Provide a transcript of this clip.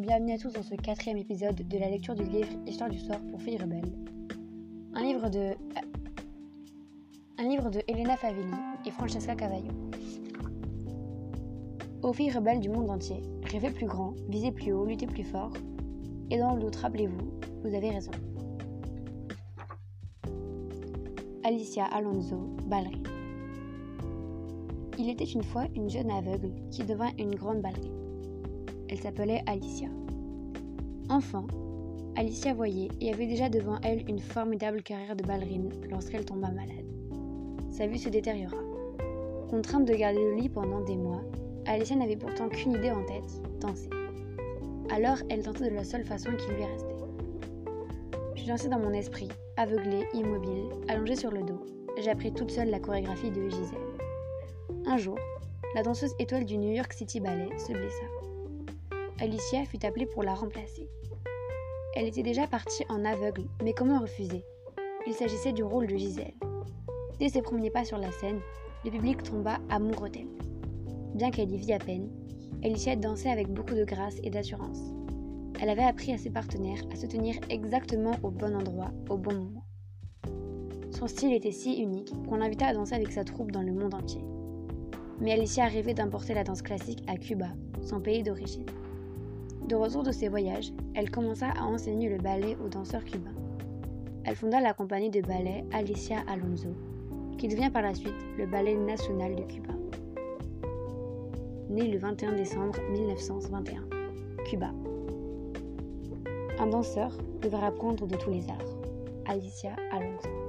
bienvenue à tous dans ce quatrième épisode de la lecture du livre Histoire du sort pour filles rebelles. Un livre de. Un livre de Elena Favilli et Francesca Cavallo. Aux filles rebelles du monde entier, rêvez plus grand, visez plus haut, luttez plus fort. Et dans le doute, rappelez-vous, vous avez raison. Alicia Alonso, ballerine. Il était une fois une jeune aveugle qui devint une grande ballerine. Elle s'appelait Alicia. Enfant, Alicia voyait et avait déjà devant elle une formidable carrière de ballerine lorsqu'elle tomba malade. Sa vue se détériora. Contrainte de garder le lit pendant des mois, Alicia n'avait pourtant qu'une idée en tête, danser. Alors elle tentait de la seule façon qui lui restait. Je dansais dans mon esprit, aveuglée, immobile, allongée sur le dos. J'appris toute seule la chorégraphie de Gisèle. Un jour, la danseuse étoile du New York City Ballet se blessa. Alicia fut appelée pour la remplacer. Elle était déjà partie en aveugle, mais comment refuser? Il s'agissait du rôle de Gisèle. Dès ses premiers pas sur la scène, le public tomba amoureux d'elle. Bien qu'elle y vit à peine, Alicia dansait avec beaucoup de grâce et d'assurance. Elle avait appris à ses partenaires à se tenir exactement au bon endroit, au bon moment. Son style était si unique qu'on l'invita à danser avec sa troupe dans le monde entier. Mais Alicia rêvait d'importer la danse classique à Cuba, son pays d'origine. De retour de ses voyages, elle commença à enseigner le ballet aux danseurs cubains. Elle fonda la compagnie de ballet Alicia Alonso, qui devient par la suite le Ballet national de Cuba. Née le 21 décembre 1921, Cuba. Un danseur devrait apprendre de tous les arts. Alicia Alonso.